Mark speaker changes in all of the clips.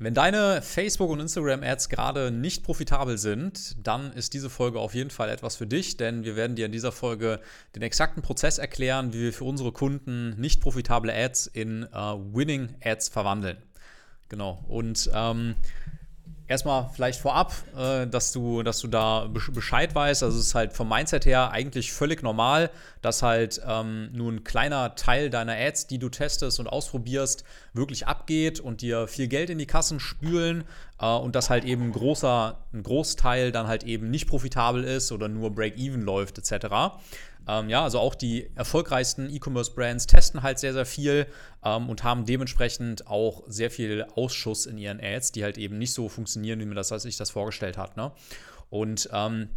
Speaker 1: Wenn deine Facebook- und Instagram-Ads gerade nicht profitabel sind, dann ist diese Folge auf jeden Fall etwas für dich, denn wir werden dir in dieser Folge den exakten Prozess erklären, wie wir für unsere Kunden nicht profitable Ads in äh, Winning Ads verwandeln. Genau. Und ähm, erstmal vielleicht vorab, äh, dass, du, dass du da Bescheid weißt. Also es ist halt vom Mindset her eigentlich völlig normal, dass halt ähm, nur ein kleiner Teil deiner Ads, die du testest und ausprobierst, wirklich abgeht und dir viel Geld in die Kassen spülen äh, und dass halt eben ein großer, ein Großteil dann halt eben nicht profitabel ist oder nur Break-Even läuft etc. Ähm, ja, also auch die erfolgreichsten E-Commerce-Brands testen halt sehr, sehr viel ähm, und haben dementsprechend auch sehr viel Ausschuss in ihren Ads, die halt eben nicht so funktionieren, wie man das sich das vorgestellt hat. Ne? Und ähm,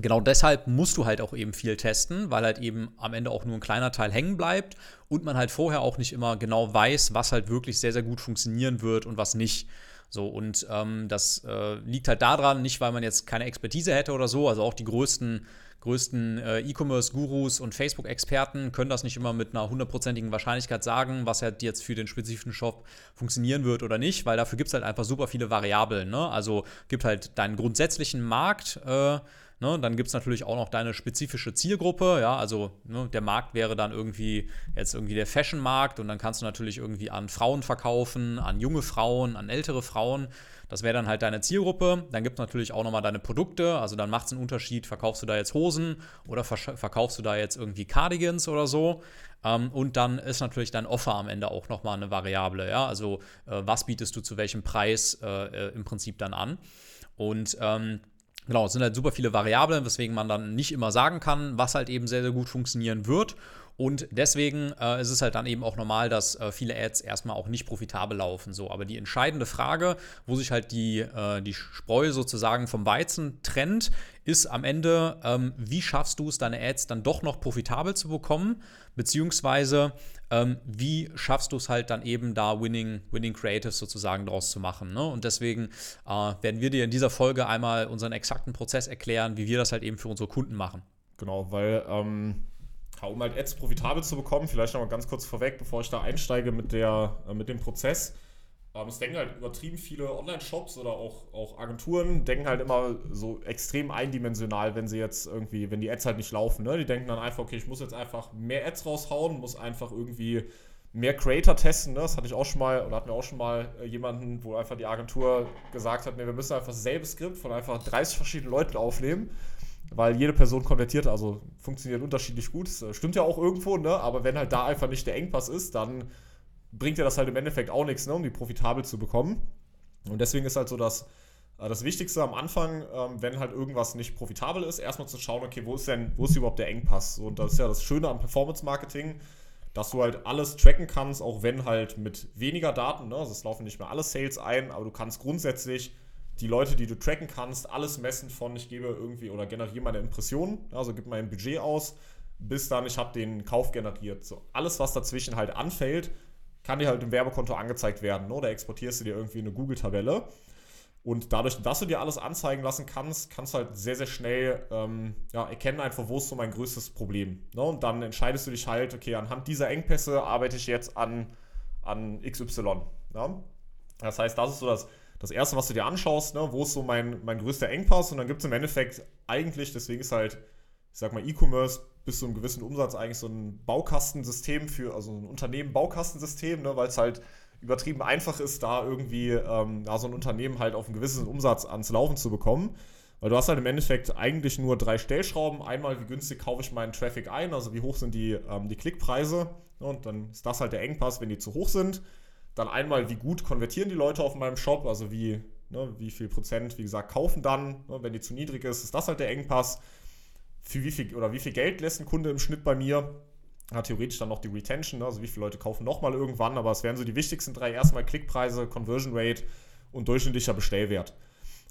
Speaker 1: Genau deshalb musst du halt auch eben viel testen, weil halt eben am Ende auch nur ein kleiner Teil hängen bleibt und man halt vorher auch nicht immer genau weiß, was halt wirklich sehr, sehr gut funktionieren wird und was nicht. So, und ähm, das äh, liegt halt daran, nicht weil man jetzt keine Expertise hätte oder so, also auch die größten größten äh, E-Commerce-Gurus und Facebook-Experten können das nicht immer mit einer hundertprozentigen Wahrscheinlichkeit sagen, was halt jetzt für den spezifischen Shop funktionieren wird oder nicht, weil dafür gibt es halt einfach super viele Variablen. Ne? Also gibt halt deinen grundsätzlichen Markt. Äh, Ne, dann gibt es natürlich auch noch deine spezifische Zielgruppe. Ja, also ne, der Markt wäre dann irgendwie jetzt irgendwie der Fashion-Markt und dann kannst du natürlich irgendwie an Frauen verkaufen, an junge Frauen, an ältere Frauen. Das wäre dann halt deine Zielgruppe. Dann gibt es natürlich auch nochmal deine Produkte. Also dann macht es einen Unterschied, verkaufst du da jetzt Hosen oder verkaufst du da jetzt irgendwie Cardigans oder so. Ähm, und dann ist natürlich dein Offer am Ende auch nochmal eine Variable. Ja? Also äh, was bietest du zu welchem Preis äh, äh, im Prinzip dann an. Und ähm, Genau, es sind halt super viele Variablen, weswegen man dann nicht immer sagen kann, was halt eben sehr, sehr gut funktionieren wird. Und deswegen äh, ist es halt dann eben auch normal, dass äh, viele Ads erstmal auch nicht profitabel laufen. So. Aber die entscheidende Frage, wo sich halt die, äh, die Spreu sozusagen vom Weizen trennt, ist am Ende, ähm, wie schaffst du es, deine Ads dann doch noch profitabel zu bekommen? Beziehungsweise, ähm, wie schaffst du es halt dann eben da Winning, Winning Creatives sozusagen draus zu machen? Ne? Und deswegen äh, werden wir dir in dieser Folge einmal unseren exakten Prozess erklären, wie wir das halt eben für unsere Kunden machen.
Speaker 2: Genau, weil ähm um halt Ads profitabel zu bekommen, vielleicht noch mal ganz kurz vorweg, bevor ich da einsteige mit, der, äh, mit dem Prozess. Ähm, es denken halt übertrieben viele Online-Shops oder auch, auch Agenturen, denken halt immer so extrem eindimensional, wenn sie jetzt irgendwie, wenn die Ads halt nicht laufen. Ne? Die denken dann einfach, okay, ich muss jetzt einfach mehr Ads raushauen, muss einfach irgendwie mehr Creator testen. Ne? Das hatte ich auch schon mal, oder hatten wir auch schon mal äh, jemanden, wo einfach die Agentur gesagt hat, nee, wir müssen einfach dasselbe Skript von einfach 30 verschiedenen Leuten aufnehmen weil jede Person konvertiert, also funktioniert unterschiedlich gut. Das äh, stimmt ja auch irgendwo, ne? aber wenn halt da einfach nicht der Engpass ist, dann bringt dir das halt im Endeffekt auch nichts, ne? um die profitabel zu bekommen. Und deswegen ist halt so dass äh, das Wichtigste am Anfang, ähm, wenn halt irgendwas nicht profitabel ist, erstmal zu schauen, okay, wo ist denn, wo ist überhaupt der Engpass? Und das ist ja das Schöne am Performance-Marketing, dass du halt alles tracken kannst, auch wenn halt mit weniger Daten, ne? also es laufen nicht mehr alle Sales ein, aber du kannst grundsätzlich die Leute, die du tracken kannst, alles messen von ich gebe irgendwie oder generiere meine Impressionen, also gib mein Budget aus, bis dann ich habe den Kauf generiert. So alles, was dazwischen halt anfällt, kann dir halt im Werbekonto angezeigt werden. Ne? Oder exportierst du dir irgendwie eine Google-Tabelle. Und dadurch, dass du dir alles anzeigen lassen kannst, kannst du halt sehr, sehr schnell ähm, ja, erkennen, einfach, wo ist so mein größtes Problem. Ne? Und dann entscheidest du dich halt, okay, anhand dieser Engpässe arbeite ich jetzt an, an XY. Ne? Das heißt, das ist so das das erste, was du dir anschaust, ne, wo ist so mein, mein größter Engpass und dann gibt es im Endeffekt eigentlich, deswegen ist halt, ich sag mal, E-Commerce bis zu einem gewissen Umsatz eigentlich so ein Baukastensystem für, also ein Unternehmen-Baukastensystem, ne, weil es halt übertrieben einfach ist, da irgendwie ähm, da so ein Unternehmen halt auf einen gewissen Umsatz ans Laufen zu bekommen. Weil du hast halt im Endeffekt eigentlich nur drei Stellschrauben. Einmal, wie günstig kaufe ich meinen Traffic ein, also wie hoch sind die, ähm, die Klickpreise. Und dann ist das halt der Engpass, wenn die zu hoch sind. Dann einmal, wie gut konvertieren die Leute auf meinem Shop, also wie, ne, wie viel Prozent, wie gesagt, kaufen dann. Ne, wenn die zu niedrig ist, ist das halt der Engpass. Für wie viel oder wie viel Geld lässt ein Kunde im Schnitt bei mir? Hat theoretisch dann noch die Retention, ne, also wie viele Leute kaufen nochmal irgendwann, aber es wären so die wichtigsten drei erstmal Klickpreise, Conversion Rate und durchschnittlicher Bestellwert.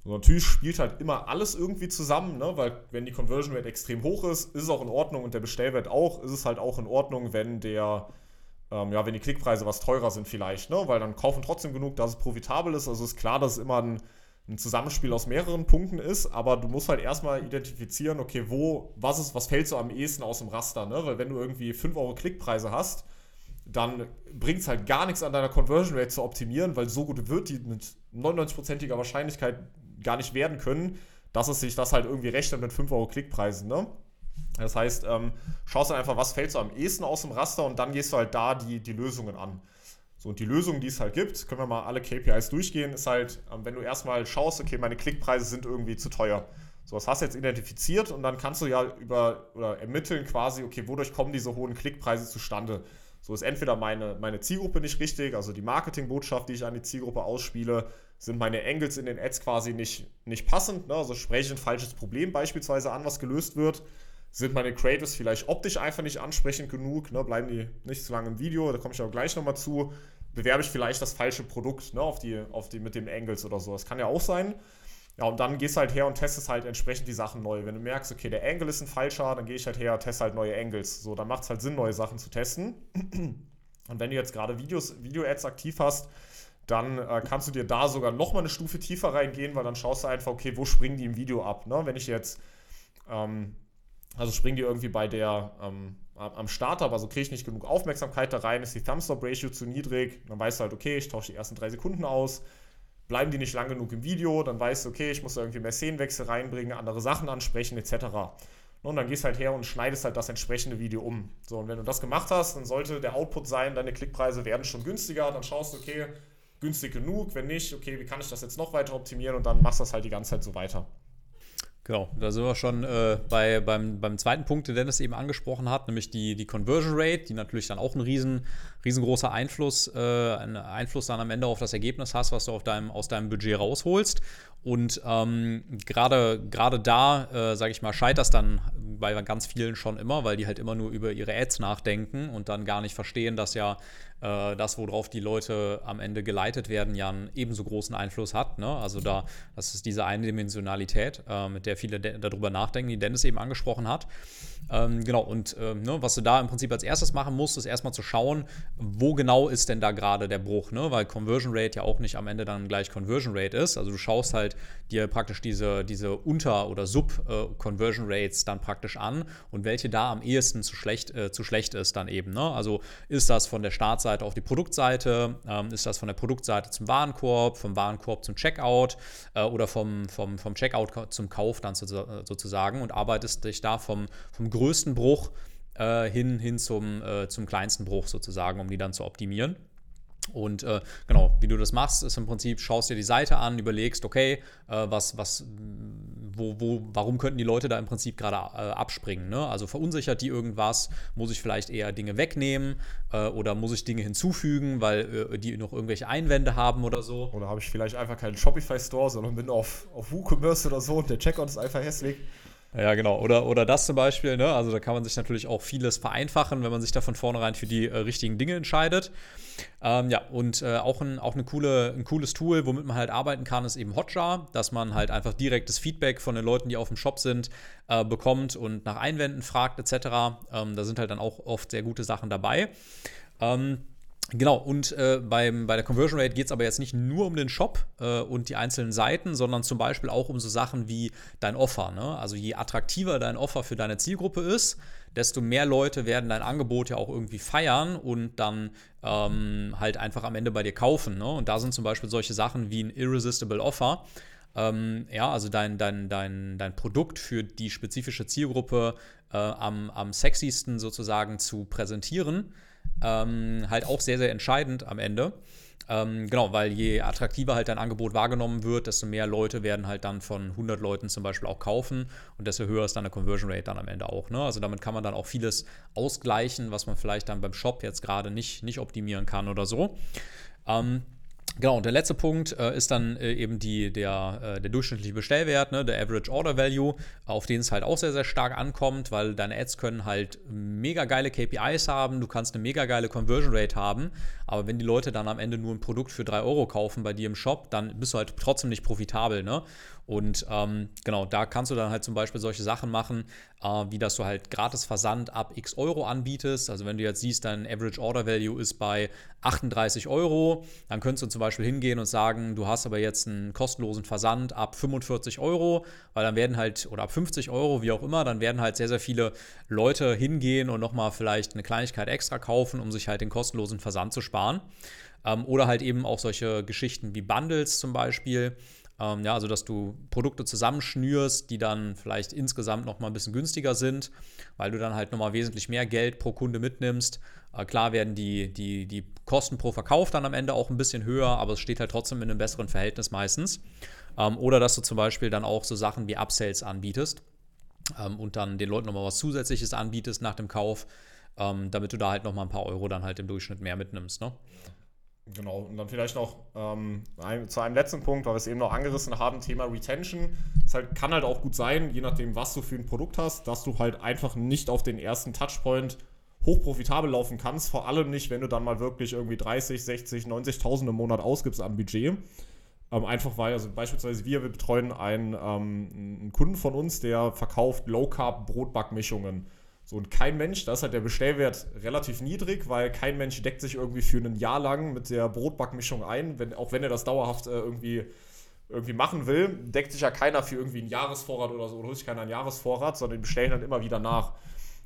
Speaker 2: Und natürlich spielt halt immer alles irgendwie zusammen, ne? weil wenn die Conversion Rate extrem hoch ist, ist es auch in Ordnung und der Bestellwert auch, ist es halt auch in Ordnung, wenn der ähm, ja, wenn die Klickpreise was teurer sind vielleicht, ne? weil dann kaufen trotzdem genug, dass es profitabel ist. Also ist klar, dass es immer ein, ein Zusammenspiel aus mehreren Punkten ist, aber du musst halt erstmal identifizieren, okay, wo, was ist, was fällt so am ehesten aus dem Raster, ne? Weil wenn du irgendwie 5 Euro Klickpreise hast, dann bringt es halt gar nichts an deiner Conversion Rate zu optimieren, weil so gut wird die mit 99%iger Wahrscheinlichkeit gar nicht werden können, dass es sich das halt irgendwie rechnet mit 5 Euro Klickpreisen. Ne? Das heißt, ähm, schaust du einfach, was fällt so am ehesten aus dem Raster und dann gehst du halt da die, die Lösungen an. So, und die Lösung, die es halt gibt, können wir mal alle KPIs durchgehen, ist halt, ähm, wenn du erstmal schaust, okay, meine Klickpreise sind irgendwie zu teuer. So, das hast du jetzt identifiziert und dann kannst du ja über oder ermitteln quasi, okay, wodurch kommen diese hohen Klickpreise zustande. So ist entweder meine, meine Zielgruppe nicht richtig, also die Marketingbotschaft, die ich an die Zielgruppe ausspiele, sind meine Angles in den Ads quasi nicht, nicht passend. Ne? Also spreche ich ein falsches Problem beispielsweise an, was gelöst wird. Sind meine Creatives vielleicht optisch einfach nicht ansprechend genug? Ne? Bleiben die nicht zu lange im Video? Da komme ich auch gleich nochmal zu. Bewerbe ich vielleicht das falsche Produkt ne? auf die, auf die, mit den Angles oder so? Das kann ja auch sein. Ja, und dann gehst du halt her und testest halt entsprechend die Sachen neu. Wenn du merkst, okay, der Angle ist ein falscher, dann gehe ich halt her, teste halt neue Angles. So, dann macht es halt Sinn, neue Sachen zu testen. Und wenn du jetzt gerade Videos, Video-Ads aktiv hast, dann äh, kannst du dir da sogar nochmal eine Stufe tiefer reingehen, weil dann schaust du einfach, okay, wo springen die im Video ab? Ne? Wenn ich jetzt, ähm, also springen die irgendwie bei der, ähm, am Start ab, also kriege ich nicht genug Aufmerksamkeit da rein, ist die Thumbstop-Ratio zu niedrig, dann weißt du halt, okay, ich tausche die ersten drei Sekunden aus, bleiben die nicht lang genug im Video, dann weißt du, okay, ich muss irgendwie mehr Szenenwechsel reinbringen, andere Sachen ansprechen, etc. Und dann gehst halt her und schneidest halt das entsprechende Video um. So, und wenn du das gemacht hast, dann sollte der Output sein, deine Klickpreise werden schon günstiger, dann schaust du, okay, günstig genug, wenn nicht, okay, wie kann ich das jetzt noch weiter optimieren und dann machst du das halt die ganze Zeit so weiter.
Speaker 1: Genau, da sind wir schon äh, bei, beim, beim zweiten Punkt, den Dennis eben angesprochen hat, nämlich die, die Conversion Rate, die natürlich dann auch ein riesen, riesengroßer Einfluss, äh, einen Einfluss dann am Ende auf das Ergebnis hast, was du deinem, aus deinem Budget rausholst. Und ähm, gerade da, äh, sage ich mal, scheitert das dann bei ganz vielen schon immer, weil die halt immer nur über ihre Ads nachdenken und dann gar nicht verstehen, dass ja äh, das, worauf die Leute am Ende geleitet werden, ja einen ebenso großen Einfluss hat. Ne? Also da, das ist diese Eindimensionalität, äh, mit der viele darüber nachdenken, die Dennis eben angesprochen hat. Ähm, genau, und äh, ne, was du da im Prinzip als erstes machen musst, ist erstmal zu schauen, wo genau ist denn da gerade der Bruch, ne? Weil Conversion Rate ja auch nicht am Ende dann gleich Conversion Rate ist. Also du schaust halt dir praktisch diese, diese Unter- oder Sub-Conversion äh, Rates dann praktisch an und welche da am ehesten zu schlecht, äh, zu schlecht ist dann eben. Ne? Also ist das von der Startseite auf die Produktseite, ähm, ist das von der Produktseite zum Warenkorb, vom Warenkorb zum Checkout äh, oder vom, vom, vom Checkout zum Kauf dann sozusagen und arbeitest dich da vom, vom größten Bruch äh, hin, hin zum, äh, zum kleinsten Bruch sozusagen, um die dann zu optimieren. Und äh, genau, wie du das machst, ist im Prinzip, schaust dir die Seite an, überlegst, okay, äh, was, was, wo, wo, warum könnten die Leute da im Prinzip gerade äh, abspringen? Ne? Also verunsichert die irgendwas? Muss ich vielleicht eher Dinge wegnehmen äh, oder muss ich Dinge hinzufügen, weil äh, die noch irgendwelche Einwände haben oder so?
Speaker 2: Oder habe ich vielleicht einfach keinen Shopify-Store, sondern bin auf, auf WooCommerce oder so und der Checkout ist einfach hässlich?
Speaker 1: Ja, genau. Oder, oder das zum Beispiel, ne? Also da kann man sich natürlich auch vieles vereinfachen, wenn man sich da von vornherein für die äh, richtigen Dinge entscheidet. Ähm, ja, und äh, auch, ein, auch eine coole, ein cooles Tool, womit man halt arbeiten kann, ist eben Hotjar, dass man halt einfach direktes Feedback von den Leuten, die auf dem Shop sind, äh, bekommt und nach Einwänden fragt, etc. Ähm, da sind halt dann auch oft sehr gute Sachen dabei. Ähm, Genau, und äh, beim, bei der Conversion Rate geht es aber jetzt nicht nur um den Shop äh, und die einzelnen Seiten, sondern zum Beispiel auch um so Sachen wie dein Offer. Ne? Also je attraktiver dein Offer für deine Zielgruppe ist, desto mehr Leute werden dein Angebot ja auch irgendwie feiern und dann ähm, halt einfach am Ende bei dir kaufen. Ne? Und da sind zum Beispiel solche Sachen wie ein Irresistible Offer. Ähm, ja, also dein, dein, dein, dein Produkt für die spezifische Zielgruppe äh, am, am sexiesten sozusagen zu präsentieren ähm, halt auch sehr, sehr entscheidend am Ende. Ähm, genau, weil je attraktiver halt dein Angebot wahrgenommen wird, desto mehr Leute werden halt dann von 100 Leuten zum Beispiel auch kaufen und desto höher ist dann eine Conversion Rate dann am Ende auch. Ne? Also damit kann man dann auch vieles ausgleichen, was man vielleicht dann beim Shop jetzt gerade nicht, nicht optimieren kann oder so. Ähm, Genau, und der letzte Punkt äh, ist dann äh, eben die, der, äh, der durchschnittliche Bestellwert, ne, der Average Order Value, auf den es halt auch sehr, sehr stark ankommt, weil deine Ads können halt mega geile KPIs haben, du kannst eine mega geile Conversion Rate haben, aber wenn die Leute dann am Ende nur ein Produkt für 3 Euro kaufen bei dir im Shop, dann bist du halt trotzdem nicht profitabel. Ne? Und ähm, genau, da kannst du dann halt zum Beispiel solche Sachen machen, äh, wie dass du halt gratis Versand ab x Euro anbietest. Also wenn du jetzt siehst, dein Average Order Value ist bei 38 Euro, dann könntest du zum Beispiel hingehen und sagen, du hast aber jetzt einen kostenlosen Versand ab 45 Euro, weil dann werden halt, oder ab 50 Euro, wie auch immer, dann werden halt sehr, sehr viele Leute hingehen und nochmal vielleicht eine Kleinigkeit extra kaufen, um sich halt den kostenlosen Versand zu sparen. Ähm, oder halt eben auch solche Geschichten wie Bundles zum Beispiel. Ähm, ja, also dass du Produkte zusammenschnürst, die dann vielleicht insgesamt nochmal ein bisschen günstiger sind, weil du dann halt nochmal wesentlich mehr Geld pro Kunde mitnimmst. Äh, klar werden die, die, die Kosten pro Verkauf dann am Ende auch ein bisschen höher, aber es steht halt trotzdem in einem besseren Verhältnis meistens. Ähm, oder dass du zum Beispiel dann auch so Sachen wie Upsells anbietest ähm, und dann den Leuten nochmal was Zusätzliches anbietest nach dem Kauf, ähm, damit du da halt nochmal ein paar Euro dann halt im Durchschnitt mehr mitnimmst. Ne?
Speaker 2: Genau, und dann vielleicht noch ähm, ein, zu einem letzten Punkt, weil wir es eben noch angerissen haben, Thema Retention. Es halt, kann halt auch gut sein, je nachdem, was du für ein Produkt hast, dass du halt einfach nicht auf den ersten Touchpoint hochprofitabel laufen kannst. Vor allem nicht, wenn du dann mal wirklich irgendwie 30, 60, 90.000 im Monat ausgibst am Budget. Ähm, einfach weil, also beispielsweise wir, wir betreuen einen, ähm, einen Kunden von uns, der verkauft Low-Carb-Brotbackmischungen. So, und kein Mensch, da ist halt der Bestellwert relativ niedrig, weil kein Mensch deckt sich irgendwie für ein Jahr lang mit der Brotbackmischung ein, wenn, auch wenn er das dauerhaft äh, irgendwie, irgendwie machen will, deckt sich ja keiner für irgendwie einen Jahresvorrat oder so, oder holt sich keiner einen Jahresvorrat, sondern die bestellen dann immer wieder nach.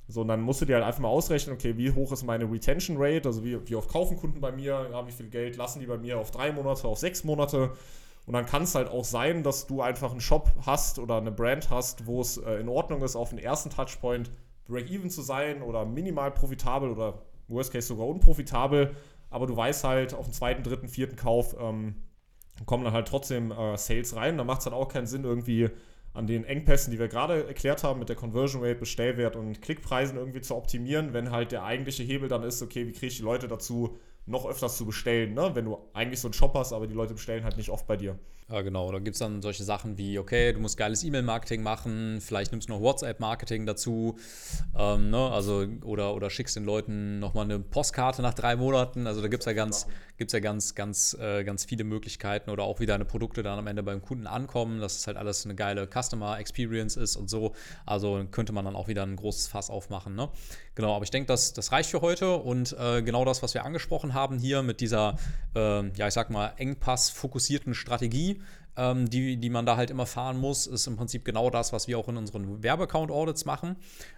Speaker 2: So, und dann musst du dir halt einfach mal ausrechnen, okay, wie hoch ist meine Retention Rate, also wie, wie oft kaufen Kunden bei mir, ja, wie viel Geld lassen die bei mir auf drei Monate, auf sechs Monate. Und dann kann es halt auch sein, dass du einfach einen Shop hast oder eine Brand hast, wo es äh, in Ordnung ist, auf den ersten Touchpoint Break-Even zu sein oder minimal profitabel oder worst case sogar unprofitabel, aber du weißt halt, auf den zweiten, dritten, vierten Kauf ähm, kommen dann halt trotzdem äh, Sales rein. Da macht es dann auch keinen Sinn, irgendwie an den Engpässen, die wir gerade erklärt haben, mit der Conversion Rate, Bestellwert und Klickpreisen irgendwie zu optimieren, wenn halt der eigentliche Hebel dann ist, okay, wie kriege ich die Leute dazu, noch öfters zu bestellen, ne? wenn du eigentlich so einen Shop hast, aber die Leute bestellen halt nicht oft bei dir.
Speaker 1: Ja, genau. Da gibt es dann solche Sachen wie, okay, du musst geiles E-Mail-Marketing machen, vielleicht nimmst du noch WhatsApp-Marketing dazu, ähm, ne? also, oder, oder schickst den Leuten nochmal eine Postkarte nach drei Monaten. Also da gibt es ja ganz, gibt's ja ganz, ganz, äh, ganz viele Möglichkeiten oder auch wie deine Produkte dann am Ende beim Kunden ankommen, dass es halt alles eine geile Customer Experience ist und so. Also könnte man dann auch wieder ein großes Fass aufmachen. Ne? Genau, aber ich denke, das, das reicht für heute und äh, genau das, was wir angesprochen haben hier mit dieser, äh, ja, ich sag mal, Engpass-fokussierten Strategie, ähm, die, die man da halt immer fahren muss, ist im Prinzip genau das, was wir auch in unseren Werbeaccount-Audits machen.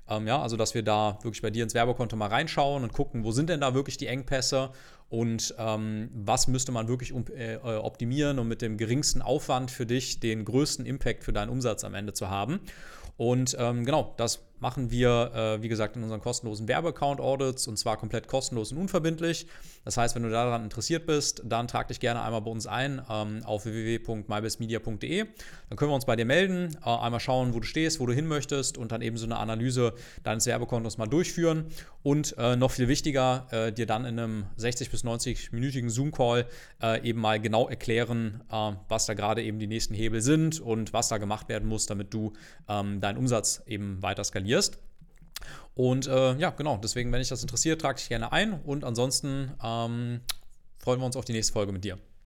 Speaker 1: Ähm, ja, also dass wir da wirklich bei dir ins Werbekonto mal reinschauen und gucken, wo sind denn da wirklich die Engpässe und ähm, was müsste man wirklich um, äh, optimieren, um mit dem geringsten Aufwand für dich den größten Impact für deinen Umsatz am Ende zu haben. Und ähm, genau, das machen wir, äh, wie gesagt, in unseren kostenlosen Werbeaccount-Audits und zwar komplett kostenlos und unverbindlich. Das heißt, wenn du daran interessiert bist, dann trag dich gerne einmal bei uns ein ähm, auf www.mybestmedia.de. Dann können wir uns bei dir melden, äh, einmal schauen, wo du stehst, wo du hin möchtest und dann eben so eine Analyse deines Werbekontos mal durchführen. Und äh, noch viel wichtiger, äh, dir dann in einem 60 bis 90-minütigen Zoom-Call äh, eben mal genau erklären, äh, was da gerade eben die nächsten Hebel sind und was da gemacht werden muss, damit du ähm, deinen Umsatz eben weiter skalierst verlierst. Und äh, ja, genau, deswegen, wenn dich das interessiert, trag dich gerne ein. Und ansonsten ähm, freuen wir uns auf die nächste Folge mit dir.